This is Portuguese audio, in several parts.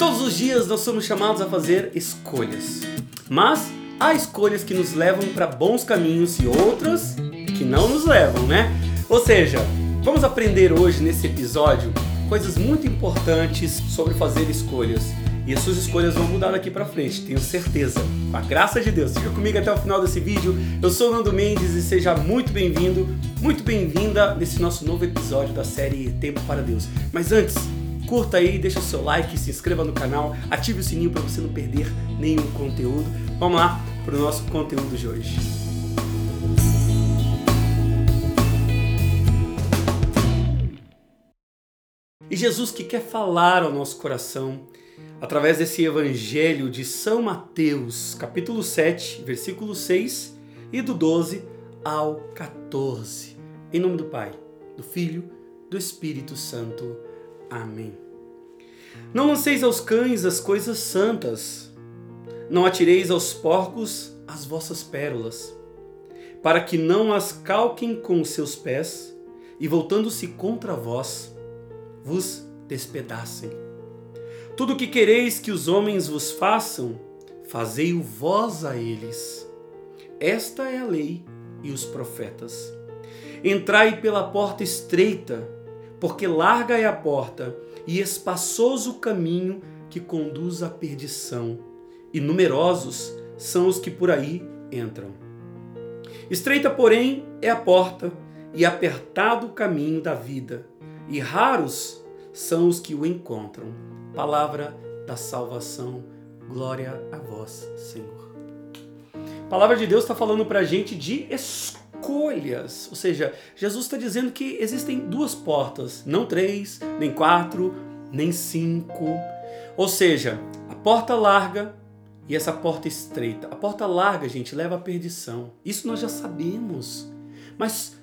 Todos os dias nós somos chamados a fazer escolhas. Mas há escolhas que nos levam para bons caminhos e outras que não nos levam, né? Ou seja, vamos aprender hoje nesse episódio coisas muito importantes sobre fazer escolhas. E as suas escolhas vão mudar daqui para frente, tenho certeza. Com a graça de Deus. Fica comigo até o final desse vídeo. Eu sou o Nando Mendes e seja muito bem-vindo, muito bem-vinda nesse nosso novo episódio da série Tempo para Deus. Mas antes, curta aí, deixa o seu like, se inscreva no canal, ative o sininho para você não perder nenhum conteúdo. Vamos lá para o nosso conteúdo de hoje. E Jesus que quer falar ao nosso coração através desse evangelho de São Mateus, capítulo 7, versículo 6 e do 12 ao 14. Em nome do Pai, do Filho, do Espírito Santo. Amém. Não lanceis aos cães as coisas santas, não atireis aos porcos as vossas pérolas, para que não as calquem com os seus pés e, voltando-se contra vós, vos despedacem. Tudo o que quereis que os homens vos façam, fazei-o vós a eles. Esta é a lei e os profetas. Entrai pela porta estreita, porque larga é a porta e espaçoso o caminho que conduz à perdição, e numerosos são os que por aí entram. Estreita, porém, é a porta e apertado o caminho da vida, e raros são os que o encontram. Palavra da salvação, glória a vós, Senhor. A palavra de Deus está falando para a gente de escolha escolhas. Ou seja, Jesus está dizendo que existem duas portas, não três, nem quatro, nem cinco. Ou seja, a porta larga e essa porta estreita. A porta larga, gente, leva à perdição. Isso nós já sabemos. Mas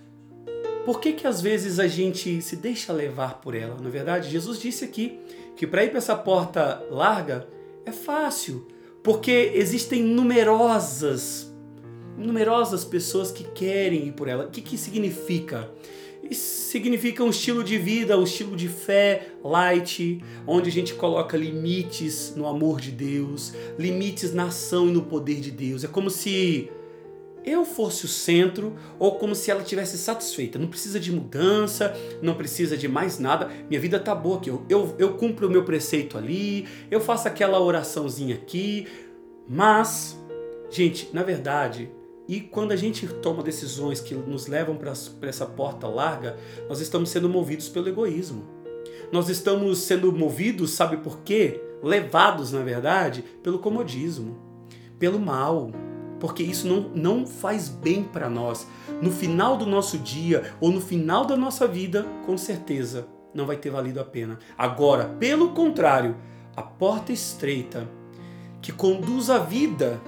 por que que às vezes a gente se deixa levar por ela? Na verdade, Jesus disse aqui que para ir para essa porta larga é fácil, porque existem numerosas numerosas pessoas que querem ir por ela. O que, que significa? Isso significa um estilo de vida, um estilo de fé light, onde a gente coloca limites no amor de Deus, limites na ação e no poder de Deus. É como se eu fosse o centro ou como se ela tivesse satisfeita. Não precisa de mudança, não precisa de mais nada. Minha vida tá boa aqui. Eu, eu, eu cumpro o meu preceito ali, eu faço aquela oraçãozinha aqui. Mas, gente, na verdade, e quando a gente toma decisões que nos levam para essa porta larga, nós estamos sendo movidos pelo egoísmo. Nós estamos sendo movidos, sabe por quê? Levados, na verdade, pelo comodismo, pelo mal, porque isso não, não faz bem para nós. No final do nosso dia ou no final da nossa vida, com certeza não vai ter valido a pena. Agora, pelo contrário, a porta estreita que conduz à vida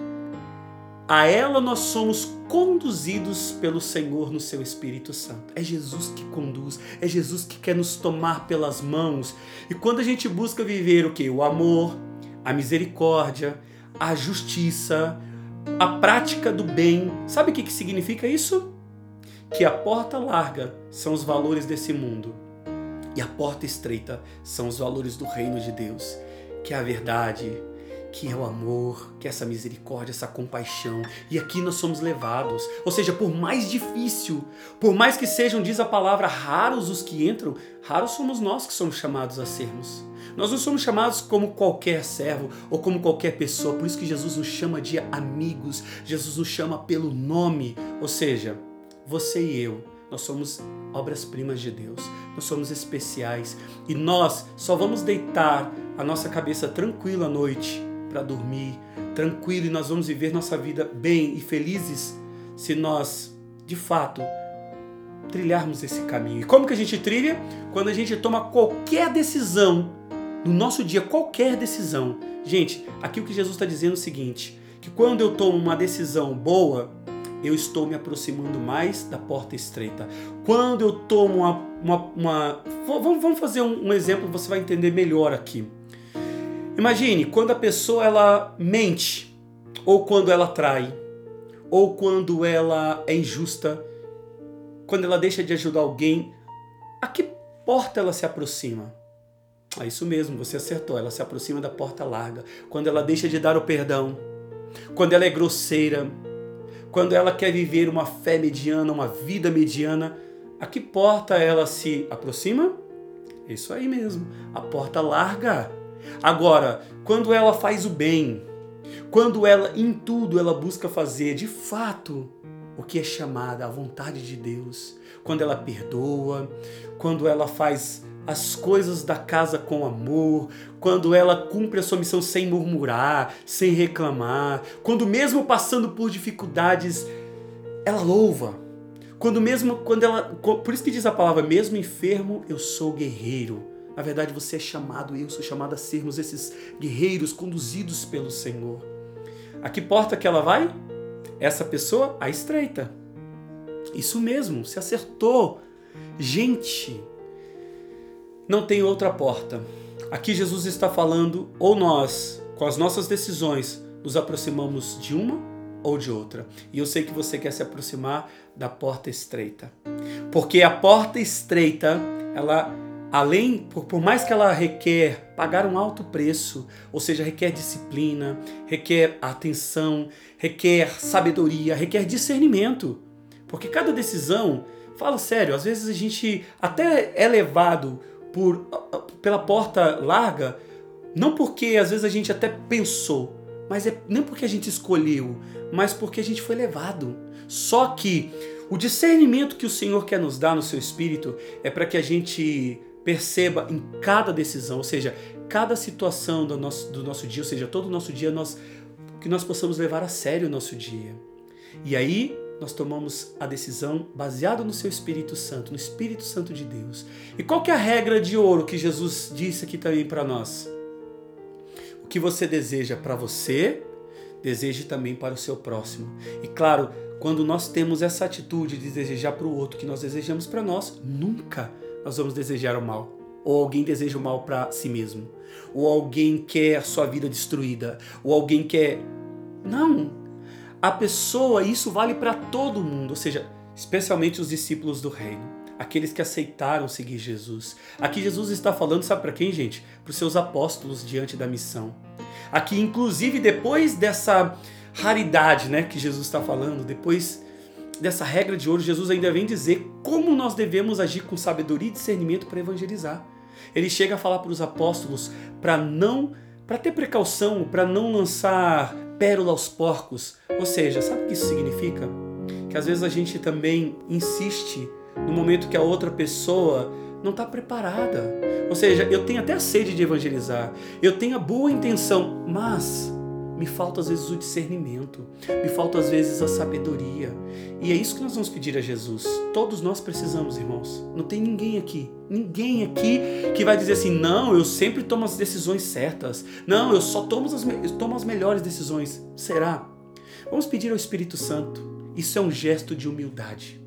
a ela nós somos conduzidos pelo Senhor no seu Espírito Santo. É Jesus que conduz, é Jesus que quer nos tomar pelas mãos. E quando a gente busca viver o que? O amor, a misericórdia, a justiça, a prática do bem. Sabe o que, que significa isso? Que a porta larga são os valores desse mundo e a porta estreita são os valores do reino de Deus, que é a verdade, que é o amor, que é essa misericórdia, essa compaixão. E aqui nós somos levados. Ou seja, por mais difícil, por mais que sejam, diz a palavra, raros os que entram, raros somos nós que somos chamados a sermos. Nós não somos chamados como qualquer servo ou como qualquer pessoa, por isso que Jesus nos chama de amigos, Jesus nos chama pelo nome. Ou seja, você e eu, nós somos obras-primas de Deus, nós somos especiais e nós só vamos deitar a nossa cabeça tranquila à noite para dormir tranquilo e nós vamos viver nossa vida bem e felizes se nós, de fato, trilharmos esse caminho. E como que a gente trilha? Quando a gente toma qualquer decisão no nosso dia, qualquer decisão. Gente, aqui o que Jesus está dizendo é o seguinte: que quando eu tomo uma decisão boa, eu estou me aproximando mais da porta estreita. Quando eu tomo uma. uma, uma vamos, vamos fazer um, um exemplo, você vai entender melhor aqui. Imagine quando a pessoa ela mente, ou quando ela trai, ou quando ela é injusta, quando ela deixa de ajudar alguém, a que porta ela se aproxima? É isso mesmo, você acertou. Ela se aproxima da porta larga. Quando ela deixa de dar o perdão, quando ela é grosseira, quando ela quer viver uma fé mediana, uma vida mediana, a que porta ela se aproxima? Isso aí mesmo, a porta larga. Agora, quando ela faz o bem, quando ela em tudo ela busca fazer de fato o que é chamada a vontade de Deus, quando ela perdoa, quando ela faz as coisas da casa com amor, quando ela cumpre a sua missão sem murmurar, sem reclamar, quando mesmo passando por dificuldades, ela louva. Quando mesmo quando ela, por isso que diz a palavra, mesmo enfermo, eu sou guerreiro. Na verdade, você é chamado, eu sou chamado a sermos esses guerreiros conduzidos pelo Senhor. A que porta que ela vai? Essa pessoa, a estreita. Isso mesmo, se acertou. Gente, não tem outra porta. Aqui Jesus está falando, ou nós, com as nossas decisões, nos aproximamos de uma ou de outra. E eu sei que você quer se aproximar da porta estreita. Porque a porta estreita, ela além, por, por, mais que ela requer pagar um alto preço, ou seja, requer disciplina, requer atenção, requer sabedoria, requer discernimento. Porque cada decisão, fala sério, às vezes a gente até é levado por, pela porta larga, não porque às vezes a gente até pensou, mas é não porque a gente escolheu, mas porque a gente foi levado. Só que o discernimento que o Senhor quer nos dar no seu espírito é para que a gente perceba em cada decisão, ou seja, cada situação do nosso, do nosso dia, ou seja, todo o nosso dia, nós, que nós possamos levar a sério o nosso dia. E aí nós tomamos a decisão baseada no seu Espírito Santo, no Espírito Santo de Deus. E qual que é a regra de ouro que Jesus disse aqui também para nós? O que você deseja para você, deseje também para o seu próximo. E claro, quando nós temos essa atitude de desejar para o outro que nós desejamos para nós, nunca nós vamos desejar o mal. Ou alguém deseja o mal para si mesmo. Ou alguém quer a sua vida destruída. Ou alguém quer. Não, a pessoa, isso vale para todo mundo, ou seja, especialmente os discípulos do reino, aqueles que aceitaram seguir Jesus. Aqui Jesus está falando, sabe para quem, gente? Para os seus apóstolos diante da missão. Aqui, inclusive, depois dessa raridade, né, que Jesus está falando, depois dessa regra de ouro, Jesus ainda vem dizer como nós devemos agir com sabedoria e discernimento para evangelizar. Ele chega a falar para os apóstolos para não, para ter precaução, para não lançar pérola aos porcos. Ou seja, sabe o que isso significa? Que às vezes a gente também insiste no momento que a outra pessoa não está preparada. Ou seja, eu tenho até a sede de evangelizar, eu tenho a boa intenção, mas me falta às vezes o discernimento, me falta às vezes a sabedoria. E é isso que nós vamos pedir a Jesus. Todos nós precisamos, irmãos. Não tem ninguém aqui, ninguém aqui que vai dizer assim: não, eu sempre tomo as decisões certas. Não, eu só tomo as, tomo as melhores decisões. Será? Vamos pedir ao Espírito Santo. Isso é um gesto de humildade.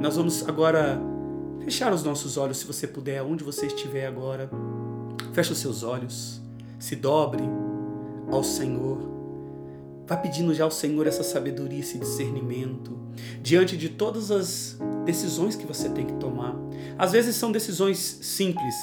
Nós vamos agora fechar os nossos olhos, se você puder, onde você estiver agora. Feche os seus olhos, se dobre ao Senhor. Vá pedindo já ao Senhor essa sabedoria, esse discernimento, diante de todas as decisões que você tem que tomar. Às vezes são decisões simples,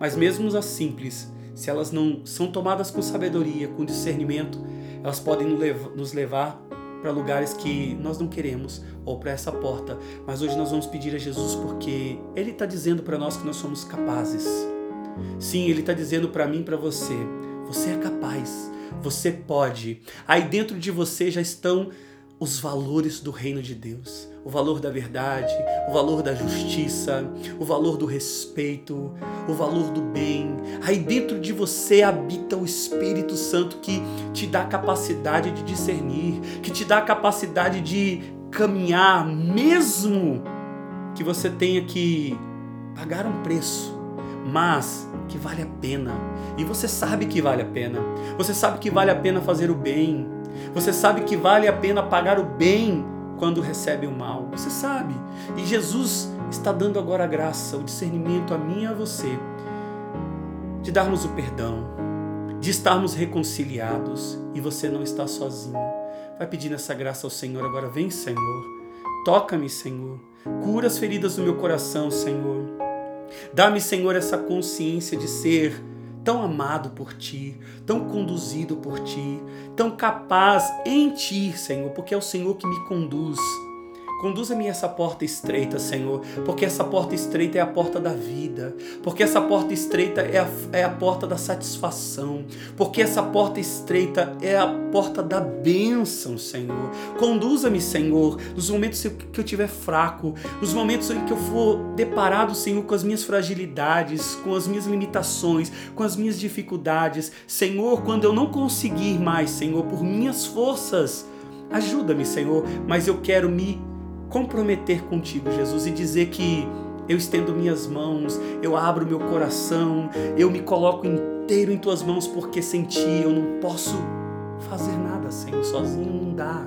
mas mesmo as simples, se elas não são tomadas com sabedoria, com discernimento, elas podem nos levar para lugares que nós não queremos ou para essa porta. Mas hoje nós vamos pedir a Jesus porque Ele está dizendo para nós que nós somos capazes. Sim, Ele está dizendo para mim e para você: você é capaz. Você pode. Aí dentro de você já estão os valores do reino de Deus. O valor da verdade, o valor da justiça, o valor do respeito, o valor do bem. Aí dentro de você habita o Espírito Santo que te dá a capacidade de discernir, que te dá a capacidade de caminhar, mesmo que você tenha que pagar um preço, mas que vale a pena. E você sabe que vale a pena. Você sabe que vale a pena fazer o bem. Você sabe que vale a pena pagar o bem quando recebe o mal. Você sabe. E Jesus está dando agora a graça, o discernimento a mim e a você de darmos o perdão, de estarmos reconciliados e você não está sozinho. Vai pedindo essa graça ao Senhor agora. Vem, Senhor. Toca-me, Senhor. Cura as feridas do meu coração, Senhor. Dá-me, Senhor, essa consciência de ser tão amado por ti, tão conduzido por ti, tão capaz em ti, Senhor, porque é o Senhor que me conduz. Conduza-me essa porta estreita, Senhor, porque essa porta estreita é a porta da vida, porque essa porta estreita é a, é a porta da satisfação, porque essa porta estreita é a porta da bênção, Senhor. Conduza-me, Senhor, nos momentos que eu estiver fraco, nos momentos em que eu for deparado, Senhor, com as minhas fragilidades, com as minhas limitações, com as minhas dificuldades. Senhor, quando eu não conseguir mais, Senhor, por minhas forças, ajuda-me, Senhor, mas eu quero me comprometer contigo, Jesus, e dizer que eu estendo minhas mãos, eu abro meu coração, eu me coloco inteiro em tuas mãos, porque sem ti eu não posso fazer nada, Senhor, sozinho não dá.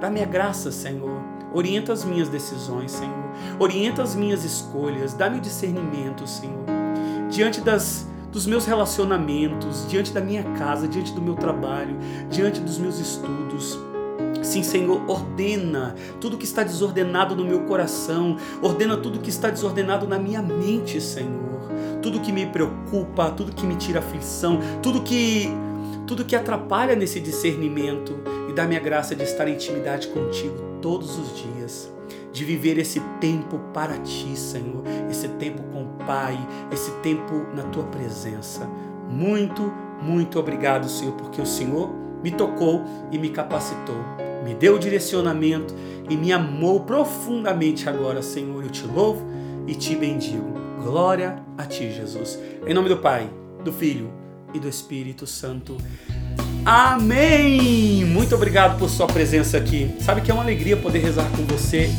Dá-me a graça, Senhor. Orienta as minhas decisões, Senhor. Orienta as minhas escolhas. Dá-me o discernimento, Senhor. Diante das dos meus relacionamentos, diante da minha casa, diante do meu trabalho, diante dos meus estudos. Sim, Senhor, ordena tudo que está desordenado no meu coração, ordena tudo que está desordenado na minha mente, Senhor. Tudo que me preocupa, tudo que me tira aflição, tudo que tudo que atrapalha nesse discernimento. E dá-me a graça de estar em intimidade contigo todos os dias, de viver esse tempo para ti, Senhor, esse tempo com o Pai, esse tempo na tua presença. Muito, muito obrigado, Senhor, porque o Senhor me tocou e me capacitou me deu direcionamento e me amou profundamente agora, Senhor. Eu te louvo e te bendigo. Glória a ti, Jesus. Em nome do Pai, do Filho e do Espírito Santo. Amém! Muito obrigado por sua presença aqui. Sabe que é uma alegria poder rezar com você.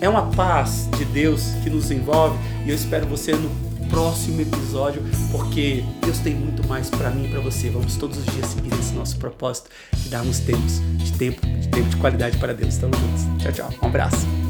É uma paz de Deus que nos envolve e eu espero você no próximo episódio, porque Deus tem muito mais para mim e para você. Vamos todos os dias seguir esse nosso propósito e darmos tempos de tempo, de tempo de qualidade para Deus. Estamos juntos. Tchau, tchau. Um abraço.